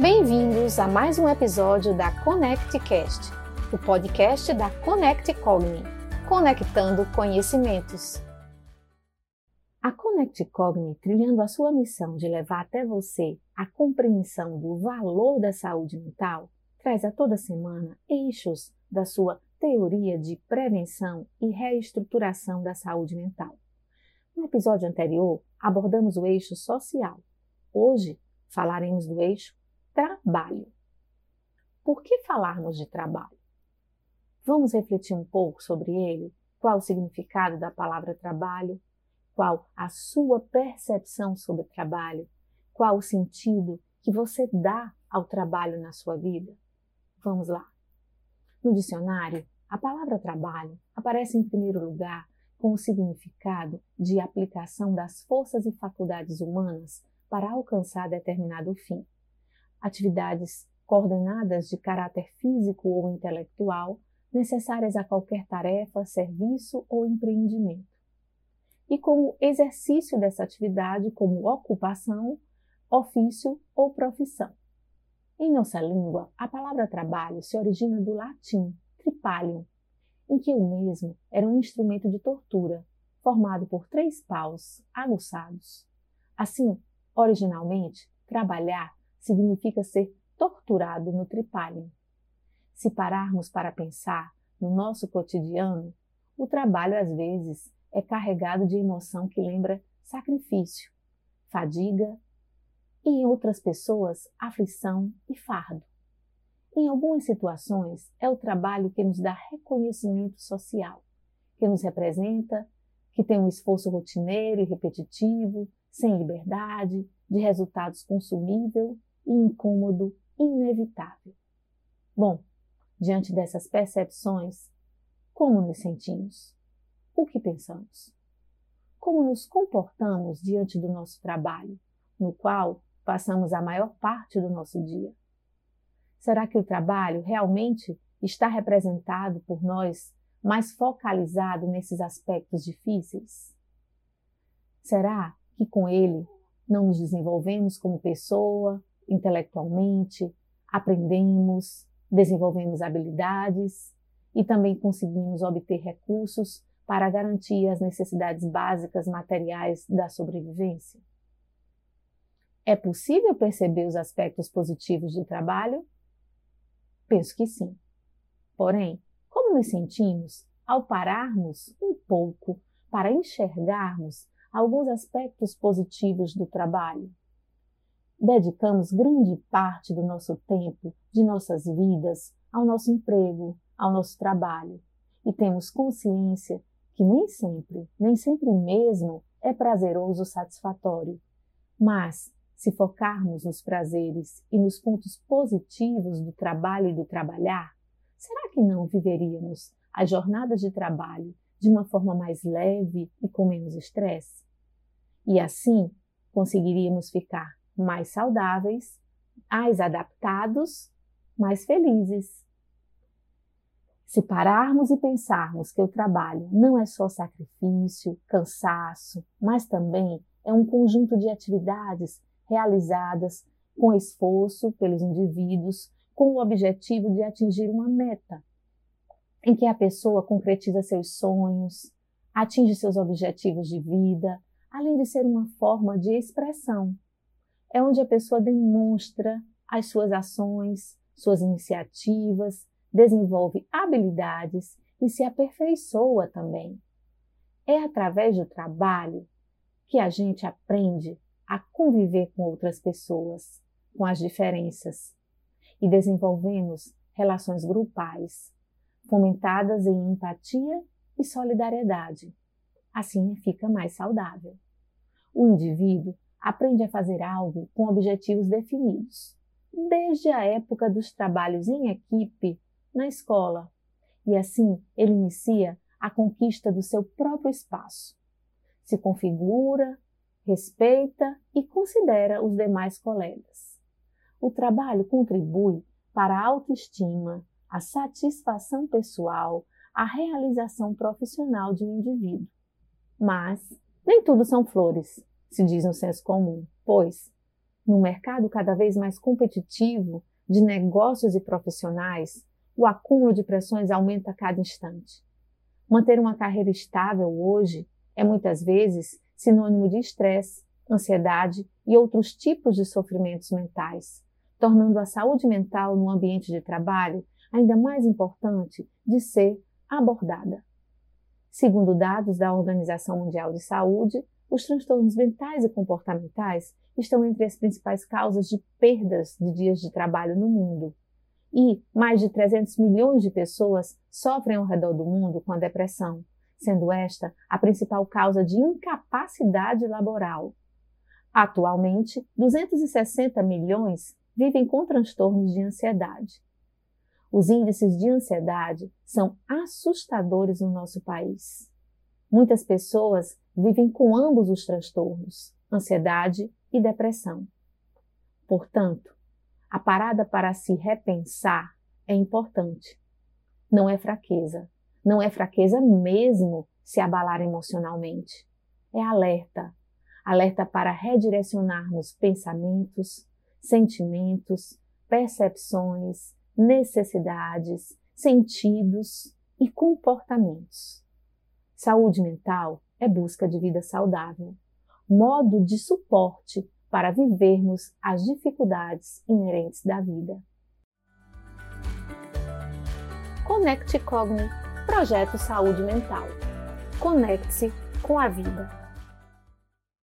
Bem-vindos a mais um episódio da ConnectCast, o podcast da Connect Cogni, conectando conhecimentos. A Connect Cogni, trilhando a sua missão de levar até você a compreensão do valor da saúde mental, traz a toda semana eixos da sua teoria de prevenção e reestruturação da saúde mental. No episódio anterior, abordamos o eixo social. Hoje, falaremos do eixo trabalho. Por que falarmos de trabalho? Vamos refletir um pouco sobre ele? Qual o significado da palavra trabalho? Qual a sua percepção sobre trabalho? Qual o sentido que você dá ao trabalho na sua vida? Vamos lá. No dicionário, a palavra trabalho aparece em primeiro lugar com o significado de aplicação das forças e faculdades humanas para alcançar determinado fim atividades coordenadas de caráter físico ou intelectual necessárias a qualquer tarefa, serviço ou empreendimento. E como exercício dessa atividade como ocupação, ofício ou profissão. Em nossa língua, a palavra trabalho se origina do latim tripalium, em que o mesmo era um instrumento de tortura, formado por três paus aguçados. Assim, originalmente, trabalhar significa ser torturado no tripalho. Se pararmos para pensar no nosso cotidiano, o trabalho às vezes é carregado de emoção que lembra sacrifício, fadiga e em outras pessoas aflição e fardo. Em algumas situações é o trabalho que nos dá reconhecimento social, que nos representa, que tem um esforço rotineiro e repetitivo, sem liberdade, de resultados consumível e incômodo inevitável. Bom, diante dessas percepções, como nos sentimos? O que pensamos? Como nos comportamos diante do nosso trabalho, no qual passamos a maior parte do nosso dia? Será que o trabalho realmente está representado por nós mais focalizado nesses aspectos difíceis? Será que com ele não nos desenvolvemos como pessoa, intelectualmente, aprendemos, desenvolvemos habilidades e também conseguimos obter recursos para garantir as necessidades básicas materiais da sobrevivência? É possível perceber os aspectos positivos do trabalho? Penso que sim. Porém, como nos sentimos ao pararmos um pouco para enxergarmos alguns aspectos positivos do trabalho? Dedicamos grande parte do nosso tempo, de nossas vidas, ao nosso emprego, ao nosso trabalho, e temos consciência que nem sempre, nem sempre mesmo, é prazeroso ou satisfatório. Mas, se focarmos nos prazeres e nos pontos positivos do trabalho e do trabalhar, será que não viveríamos as jornadas de trabalho de uma forma mais leve e com menos estresse? E assim conseguiríamos ficar mais saudáveis, mais adaptados, mais felizes. Se pararmos e pensarmos que o trabalho não é só sacrifício, cansaço, mas também é um conjunto de atividades realizadas com esforço pelos indivíduos com o objetivo de atingir uma meta, em que a pessoa concretiza seus sonhos, atinge seus objetivos de vida, além de ser uma forma de expressão é onde a pessoa demonstra as suas ações, suas iniciativas, desenvolve habilidades e se aperfeiçoa também. É através do trabalho que a gente aprende a conviver com outras pessoas, com as diferenças, e desenvolvemos relações grupais, fomentadas em empatia e solidariedade. Assim fica mais saudável. O indivíduo aprende a fazer algo com objetivos definidos, desde a época dos trabalhos em equipe na escola, e assim ele inicia a conquista do seu próprio espaço. Se configura, respeita e considera os demais colegas. O trabalho contribui para a autoestima, a satisfação pessoal, a realização profissional de um indivíduo. Mas nem tudo são flores se diz no senso comum, pois Num mercado cada vez mais competitivo de negócios e profissionais, o acúmulo de pressões aumenta a cada instante. Manter uma carreira estável hoje é muitas vezes sinônimo de estresse, ansiedade e outros tipos de sofrimentos mentais, tornando a saúde mental no ambiente de trabalho ainda mais importante de ser abordada. Segundo dados da Organização Mundial de Saúde, os transtornos mentais e comportamentais estão entre as principais causas de perdas de dias de trabalho no mundo. E mais de 300 milhões de pessoas sofrem ao redor do mundo com a depressão, sendo esta a principal causa de incapacidade laboral. Atualmente, 260 milhões vivem com transtornos de ansiedade. Os índices de ansiedade são assustadores no nosso país. Muitas pessoas vivem com ambos os transtornos, ansiedade e depressão. Portanto, a parada para se repensar é importante. Não é fraqueza. Não é fraqueza mesmo se abalar emocionalmente. É alerta. Alerta para redirecionarmos pensamentos, sentimentos, percepções, necessidades, sentidos e comportamentos. Saúde mental é busca de vida saudável, modo de suporte para vivermos as dificuldades inerentes da vida. Conecte Cogni, projeto Saúde Mental. Conecte-se com a vida.